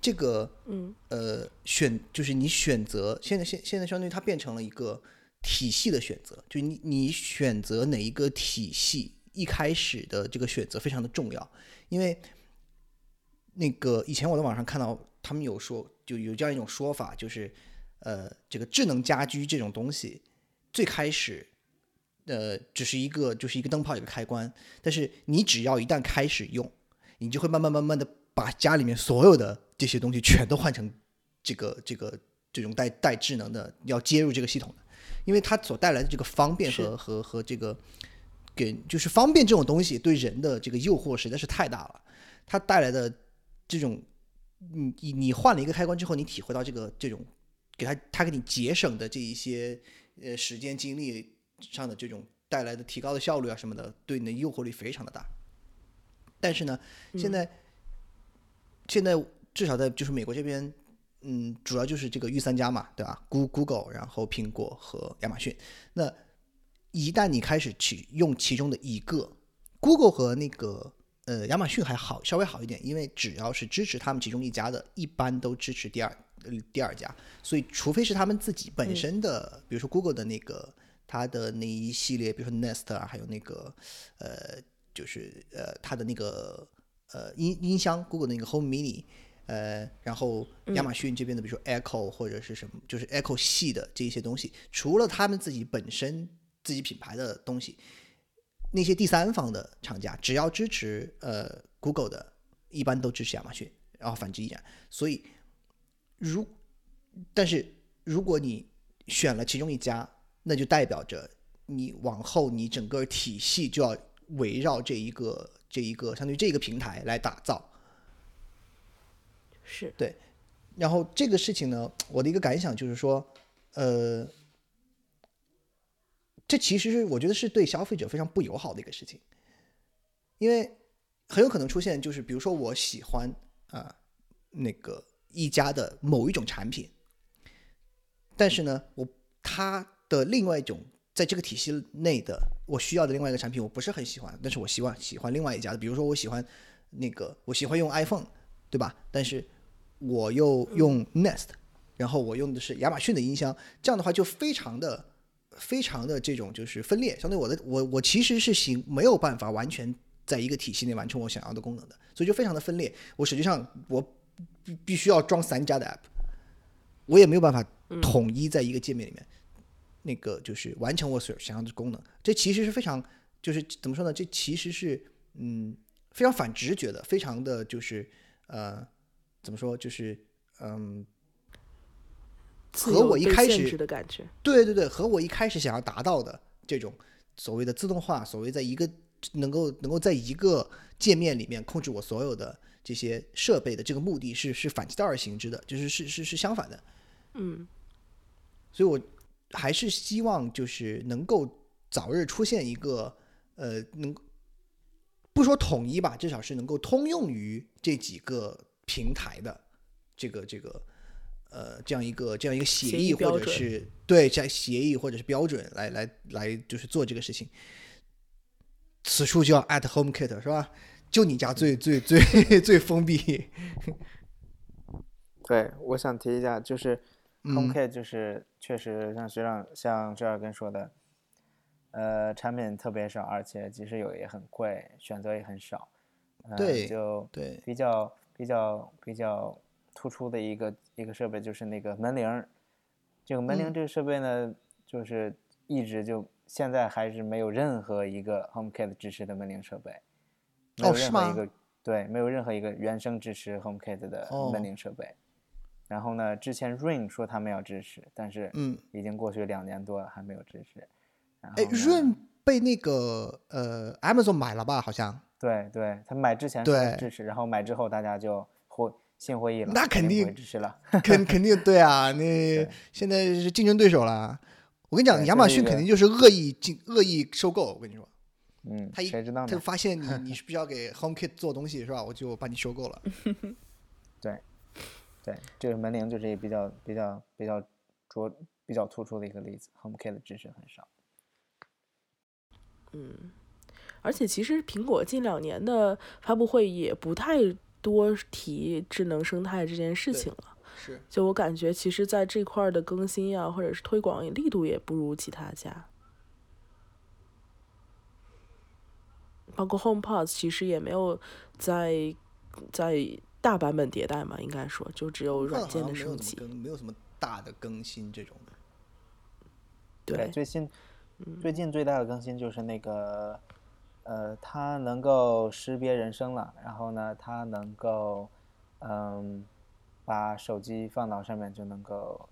这个嗯呃选就是你选择现在现现在相当于它变成了一个体系的选择，就你你选择哪一个体系，一开始的这个选择非常的重要，因为那个以前我在网上看到他们有说就有这样一种说法，就是呃这个智能家居这种东西最开始。呃，只是一个就是一个灯泡一个开关，但是你只要一旦开始用，你就会慢慢慢慢的把家里面所有的这些东西全都换成这个这个这种带带智能的，要接入这个系统的，因为它所带来的这个方便和和和这个给就是方便这种东西对人的这个诱惑实在是太大了，它带来的这种你你你换了一个开关之后，你体会到这个这种给他他给你节省的这一些呃时间精力上的这种带来的提高的效率啊什么的，对你的诱惑力非常的大。但是呢，现在、现在至少在就是美国这边，嗯，主要就是这个御三家嘛，对吧？Goo- Google，然后苹果和亚马逊。那一旦你开始去用其中的一个，Google 和那个呃亚马逊还好，稍微好一点，因为只要是支持他们其中一家的，一般都支持第二呃第二家。所以除非是他们自己本身的，比如说 Google 的那个它的那一系列，比如说 Nest 啊，还有那个呃，就是呃它的那个呃音音箱，Google 的那个 Home Mini。呃，然后亚马逊这边的，比如说 Echo 或者是什么，就是 Echo 系的这一些东西，除了他们自己本身自己品牌的东西，那些第三方的厂家只要支持呃 Google 的，一般都支持亚马逊，然后反之亦然。所以，如但是如果你选了其中一家，那就代表着你往后你整个体系就要围绕这一个这一个相当于这个平台来打造。是对然后这个事情呢，我的一个感想就是说，呃，这其实是我觉得是对消费者非常不友好的一个事情，因为很有可能出现就是，比如说我喜欢啊、那个一家的某一种产品，但是呢，我它的另外一种在这个体系内的我需要的另外一个产品我不是很喜欢，但是我希望喜欢另外一家的，比如说我喜欢那个我喜欢用 iPhone，对吧？但是我又用 Nest，然后我用的是亚马逊的音箱，这样的话就非常的非常的这种就是分裂。相对我的我我其实是行没有办法完全在一个体系内完成我想要的功能的，所以就非常的分裂。我实际上我必必须要装三家的 app，我也没有办法统一在一个界面里面。那个就是完成我所想要的功能。这其实是非常就是怎么说呢？这其实是嗯非常反直觉的，非常的就是呃怎么说就是嗯。和我一开始的感觉。对对对，和我一开始想要达到的这种所谓的自动化，所谓在一个能够能够在一个界面里面控制我所有的这些设备的这个目的是是反其道而行之的，就是是是是相反的。嗯，所以我还是希望就是能够早日出现一个呃能不说统一吧，至少是能够通用于这几个平台的这个这个呃这样一个这样一个协协议或者是对这协议或者是标准来来来就是做这个事情。此处就要 at HomeKit 是吧？就你家最最最 *laughs* 最封闭。*laughs* 对，我想提一下，就是嗯 HomeKit 就是确实像学长像这尔根说的，呃，产品特别少，而且即使有也很贵，选择也很少。呃、对就对比较比较比较突出的一个一个设备就是那个门铃儿。这个门铃嗯这个设备呢，就是一直就现在还是没有任何一个 HomeKit 支持的门铃设备，没有哦是吗任何一个对，没有任何一个原生支持 HomeKit 的哦门铃设备。然后呢，之前 Ring 说他们要支持，但是嗯，已经过去两年多了还没有支持。然哎后呢润被那个呃 Amazon 买了吧？好像。对对，他买之前说对支持，然后买之后大家就会心灰意冷，那肯肯定支持了。肯肯定对啊，*laughs* 那现在是竞争对手了。我跟你讲，亚马逊肯定就是恶意竞恶意收购。我跟你说，嗯，他一谁知道呢？他就发现你 *laughs* 你是必须要给 HomeKit 做东西是吧？我就把你收购了。*laughs* 对，对，这个门铃就是一个比较比较比较着比较突出的一个例子，HomeKit 的支持很少。而且其实苹果近两年的发布会也不太多提智能生态这件事情了。是，就我感觉，其实在这块儿的更新呀，或者是推广力度也不如其他家。包括 HomePod 其实也没有在在大版本迭代嘛，应该说就只有软件的升级。更，没有什么大的更新这种的。对，最新嗯最近最大的更新就是那个，呃，它能够识别人声了，然后呢，它能够，嗯，把手机放到上面就能够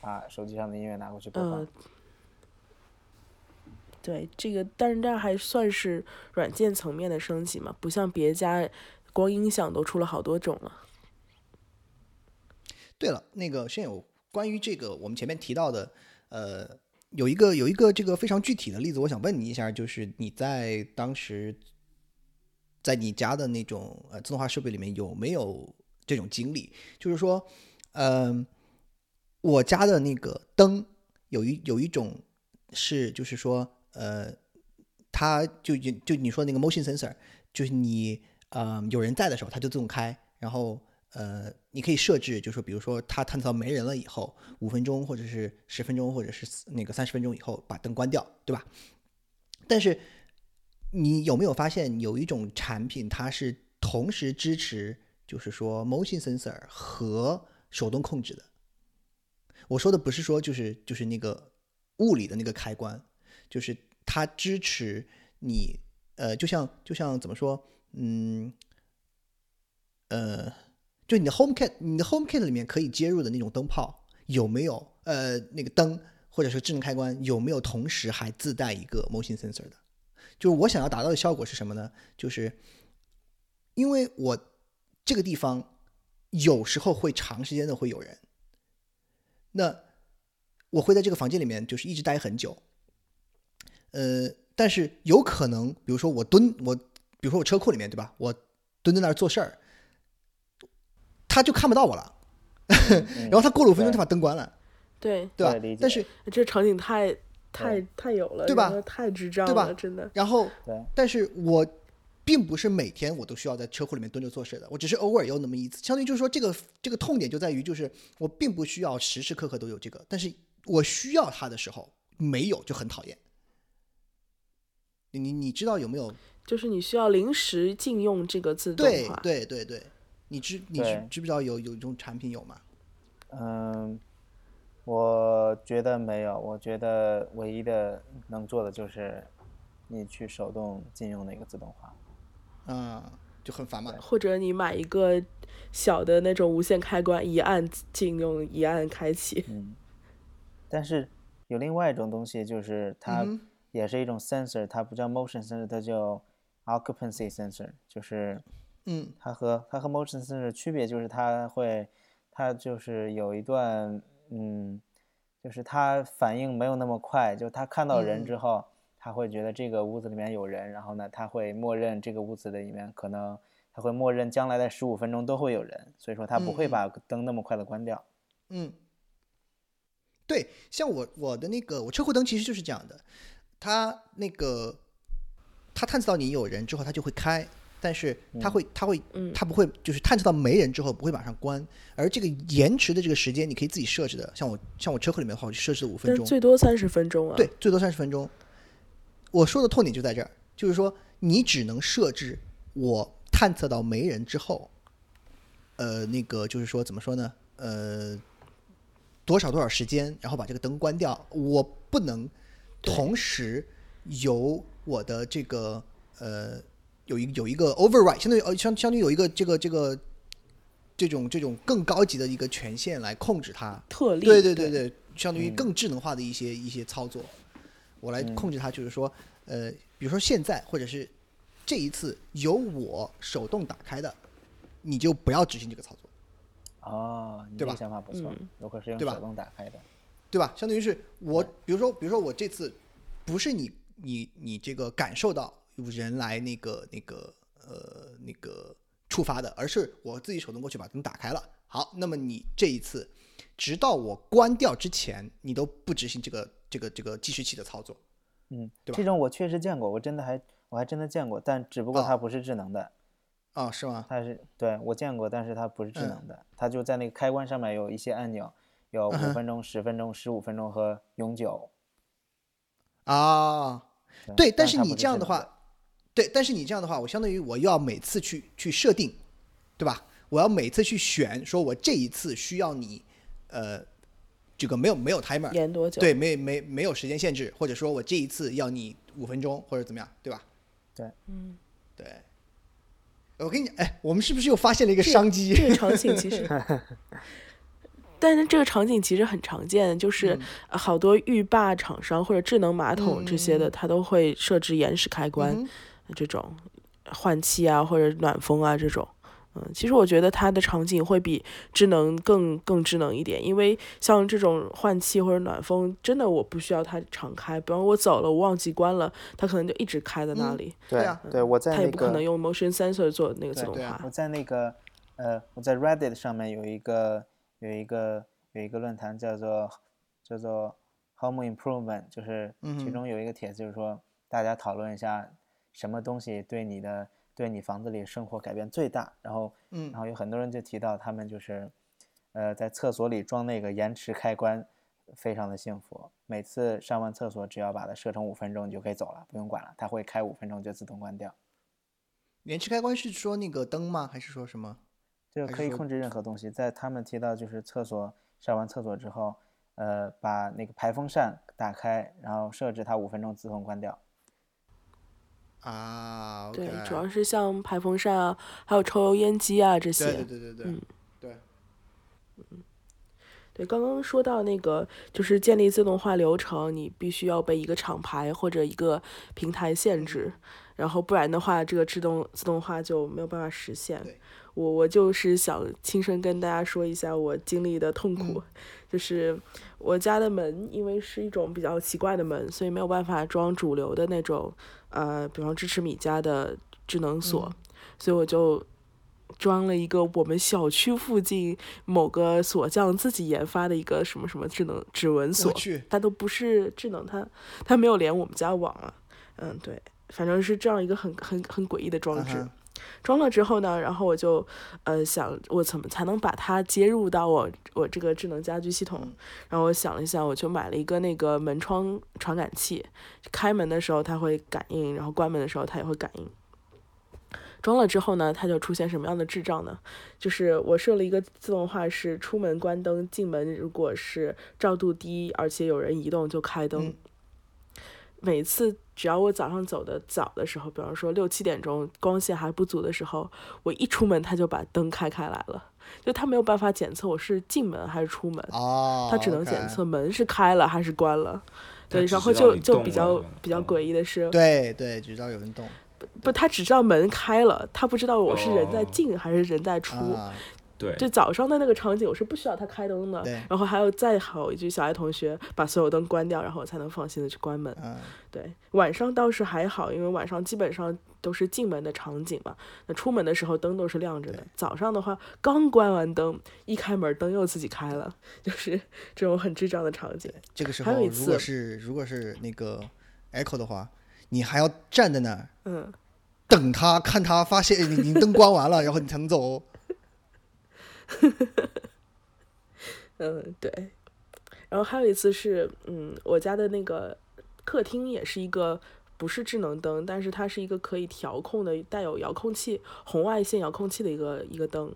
把手机上的音乐拿过去播放。呃，对这个，但是这还算是软件层面的升级嘛，不像别家光音响都出了好多种了。对了，那个现有关于这个我们前面提到的，呃，有一个有一个这个非常具体的例子，我想问你一下，就是你在当时在你家的那种呃自动化设备里面有没有这种经历？就是说，嗯、我家的那个灯有一有一种是就是说，呃，它就就就你说那个 motion sensor，就是你呃有人在的时候它就自动开，然后呃你可以设置，就是说比如说它探测到没人了以后，五分钟或者是十分钟或者是那个三十分钟以后把灯关掉，对吧？但是你有没有发现有一种产品它是同时支持，就是说 motion sensor 和手动控制的？我说的不是说就是就是那个物理的那个开关，就是它支持你呃，就像就像怎么说，嗯，呃，就你的 HomeKit，你的 HomeKit 里面可以接入的那种灯泡有没有呃那个灯或者说智能开关有没有同时还自带一个 motion sensor 的？就是我想要达到的效果是什么呢？就是因为我这个地方有时候会长时间的会有人，那我会在这个房间里面就是一直待很久，呃，但是有可能，比如说我蹲我，比如说我车库里面对吧，我蹲在那儿做事儿，他就看不到我了，*laughs* 然后他过了五分钟他把灯关了，对，对吧？但是这场景太太太有了，对吧？太智障对吧？了，真的。然后，但是我并不是每天我都需要在车库里面蹲着做事的，我只是偶尔有那么一次。相当于就是说，这个这个痛点就在于，就是我并不需要时时刻刻都有这个，但是我需要它的时候没有就很讨厌。你你你知道有没有？就是你需要临时禁用这个自动对化，对对对，你知你知知不知道有有一种产品有吗？嗯，我觉得没有，我觉得唯一的能做的就是你去手动禁用那个自动化。嗯，就很烦嘛。或者你买一个小的那种无线开关，一按禁用，一按开启。嗯，但是有另外一种东西，就是它也是一种 sensor，它不叫 motion sensor，它叫 occupancy sensor，就是嗯。它和它和 motion sensor 区别就是它会，它就是有一段，嗯，就是它反应没有那么快，就它看到人嗯。之后，它会觉得这个屋子里面有人，然后呢，它会默认这个屋子的里面可能，它会默认将来的十五分钟都会有人，所以说它不会把灯那么快的关掉。嗯，对，像我我的那个我车库灯其实就是这样的，它那个它探测到你有人之后，它就会开，但是它会它会嗯它不会就是探测到没人之后不会马上关，而这个延迟的这个时间你可以自己设置的，像我像我车库里面的话，我就设置了五分钟，最多三十分钟啊。对，，最多三十分钟。我说的痛点就在这儿，就是说你只能设置我探测到没人之后，呃，那个就是说怎么说呢？呃，多少多少时间，然后把这个灯关掉。我不能同时由我的这个呃有一有一个 override，相当于呃相相当于有一个这个这个这种这种更高级的一个权限来控制它。特例。对对对对，相当于嗯更智能化的一些、一些操作，我来控制它，就是说，呃，比如说现在或者是这一次由我手动打开的，你就不要执行这个操作，哦，你对吧这个想法不错，嗯如果是用对吧手动打开的，对吧？相当于是我，比如说，比如说我这次不是你你你这个感受到有人来那个那个呃那个触发的，而是我自己手动过去把灯打开了。好，那么你这一次，直到我关掉之前，你都不执行这个这个这个计时器的操作。嗯，对吧这种我确实见过，我真的还我还真的见过，但只不过哦它不是智能的，哦，是吗？它是对我见过，但是它不是智嗯能的，它就在那个开关上面有一些按钮，有五分钟、十分钟、十五分钟和永久。啊，对，但是你这样的话对，但是你这样的话，我相当于我要每次去去设定，对吧？我要每次去选，说我这一次需要你，呃，这个没有没有 timer，延多久？对，没没没有时间限制，或者说我这一次要你五分钟或者怎么样，对吧？对，嗯，对。我跟你讲，哎，我们是不是又发现了一个商机？这个场景其实，*laughs* 但是这个场景其实很常见，就是呃好多浴霸厂商或者智能马桶这些的，它都会设置延时开关，嗯这种换气啊或者暖风啊这种。嗯，其实我觉得它的场景会比智能更更智能一点，因为像这种换气或者暖风，真的我不需要它常开，比方我走了我忘记关了，它可能就一直开在那嗯里，对啊对，我在它也不可能用 motion sensor 做那个自对动对啊化。我在那个呃，我在 Reddit 上面有一个有一个有一个论坛叫做叫做 Home Improvement，就是其中有一个帖子，就是说大家讨论一下什么东西对你的对你房子里生活改变最大，然后嗯然后有很多人就提到他们就是呃在厕所里装那个延迟开关。非常的幸福，每次上完厕所只要把它设成五分钟，你就可以走了，不用管了，它会开五分钟就自动关掉。延迟开关是说那个灯吗？还是说什么？就可以控制任何东西。在他们提到就是厕所上完厕所之后，呃，把那个排风扇打开，然后设置它五分钟自动关掉。啊对主要是像排风扇啊，还有抽油烟机啊这些。对对对对对、嗯对，对，刚刚说到那个，就是建立自动化流程，你必须要被一个厂牌或者一个平台限制，然后不然的话，这个自动自动化就没有办法实现。我我就是想亲身跟大家说一下我经历的痛苦，就是我家的门因为是一种比较奇怪的门，所以没有办法装主流的那种，呃，比方支持米家的智能锁，所以我就装了一个我们小区附近某个锁匠自己研发的一个什么什么智能指纹锁它都不是智能，它它没有连我们家网啊。嗯，对，反正是这样一个很很很诡异的装置。装了之后呢，然后我就呃想我怎么才能把它接入到我我这个智能家居系统？然后我想了一下，我就买了一个那个门窗传感器，开门的时候它会感应，然后关门的时候它也会感应。装了之后呢，它就出现什么样的智障呢？就是我设了一个自动化，是出门关灯，进门如果是照度低，而且有人移动就开灯。嗯每次只要我早上走的早的时候，比方说六七点钟光线还不足的时候，我一出门它就把灯开开来了，就它没有办法检测我是进门还是出门，哦，它只能检测门是开了还是关了。对，然后就就比较比较嗯诡异的是，对对，只知道有人动。不，他只知道门开了，他不知道我是人在哦进还是人在出。啊，对，就早上的那个场景，我是不需要他开灯的对，然后还有再好一句小爱同学把所有灯关掉，然后我才能放心的去关门。嗯，对，晚上倒是还好，因为晚上基本上都是进门的场景嘛，那出门的时候灯都是亮着的。早上的话，刚关完灯，一开门灯又自己开了，就是这种很智障的场景。这个时还有一候如果次是如果是那个 Echo 的话，你还要站在那儿嗯，等他，看他发现你你灯关完了，然后你才能走哦。*laughs* *laughs* 嗯，对。然后还有一次是，嗯，我家的那个客厅也是一个不是智能灯，但是它是一个可以调控的，带有遥控器、红外线遥控器的一个一个灯。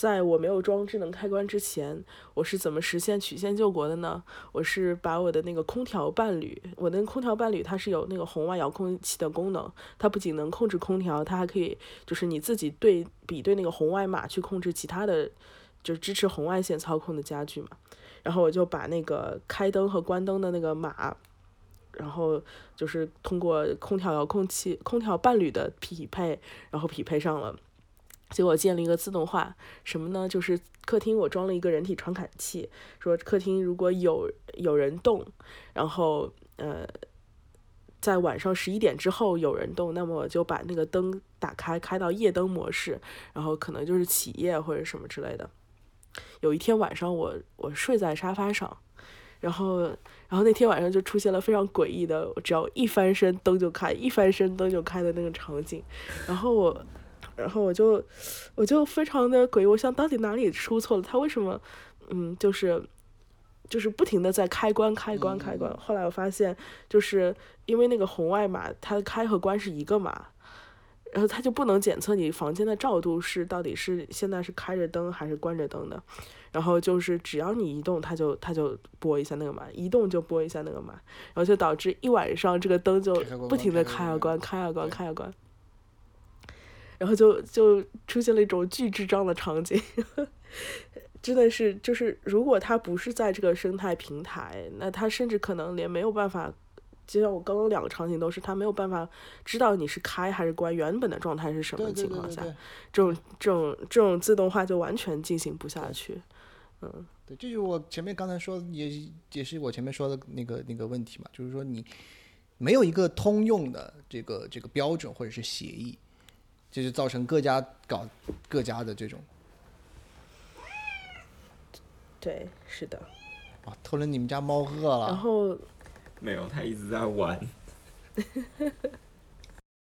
在我没有装智能开关之前，我是怎么实现曲线救国的呢？我是把我的那个空调伴侣，我的空调伴侣它是有那个红外遥控器的功能，它不仅能控制空调，它还可以就是你自己对比对那个红外码去控制其他的，就是支持红外线操控的家具嘛。然后我就把那个开灯和关灯的那个码，然后就是通过空调遥控器、空调伴侣的匹配，然后匹配上了。结果建了一个自动化，什么呢？就是客厅我装了一个人体传感器，说客厅如果有有人动，然后呃，在晚上十一点之后有人动，那么我就把那个灯打开，开到夜灯模式，然后可能就是起夜或者什么之类的。有一天晚上我我睡在沙发上，然后然后那天晚上就出现了非常诡异的，只要一翻身灯就开，一翻身灯就开的那个场景，然后我然后我就我就非常的诡异，我想到底哪里出错了？他为什么嗯就是就是不停的在开关开关开关？后来我发现就是因为那个红外码，它开和关是一个码。然后它就不能检测你房间的照度是到底是现在是开着灯还是关着灯的，然后就是只要你移动，它就它就拨一下那个码，移动就拨一下那个码，然后就导致一晚上这个灯就不停的开啊关，开啊关，开啊关，然后就就出现了一种巨智障的场景，*laughs* 真的是就是如果它不是在这个生态平台，那它甚至可能连没有办法。就像我刚刚两个场景都是，它没有办法知道你是开还是关，原本的状态是什么情况下，对对对这种这种这种自动化就完全进行不下去。嗯对，这就是我前面刚才说，也也是我前面说的那个那个问题嘛，就是说你没有一个通用的这个这个标准或者是协议，这就造成各家搞各家的这种对，是的。啊，偷了你们家猫饿了然了，后没有，它一直在玩。*laughs*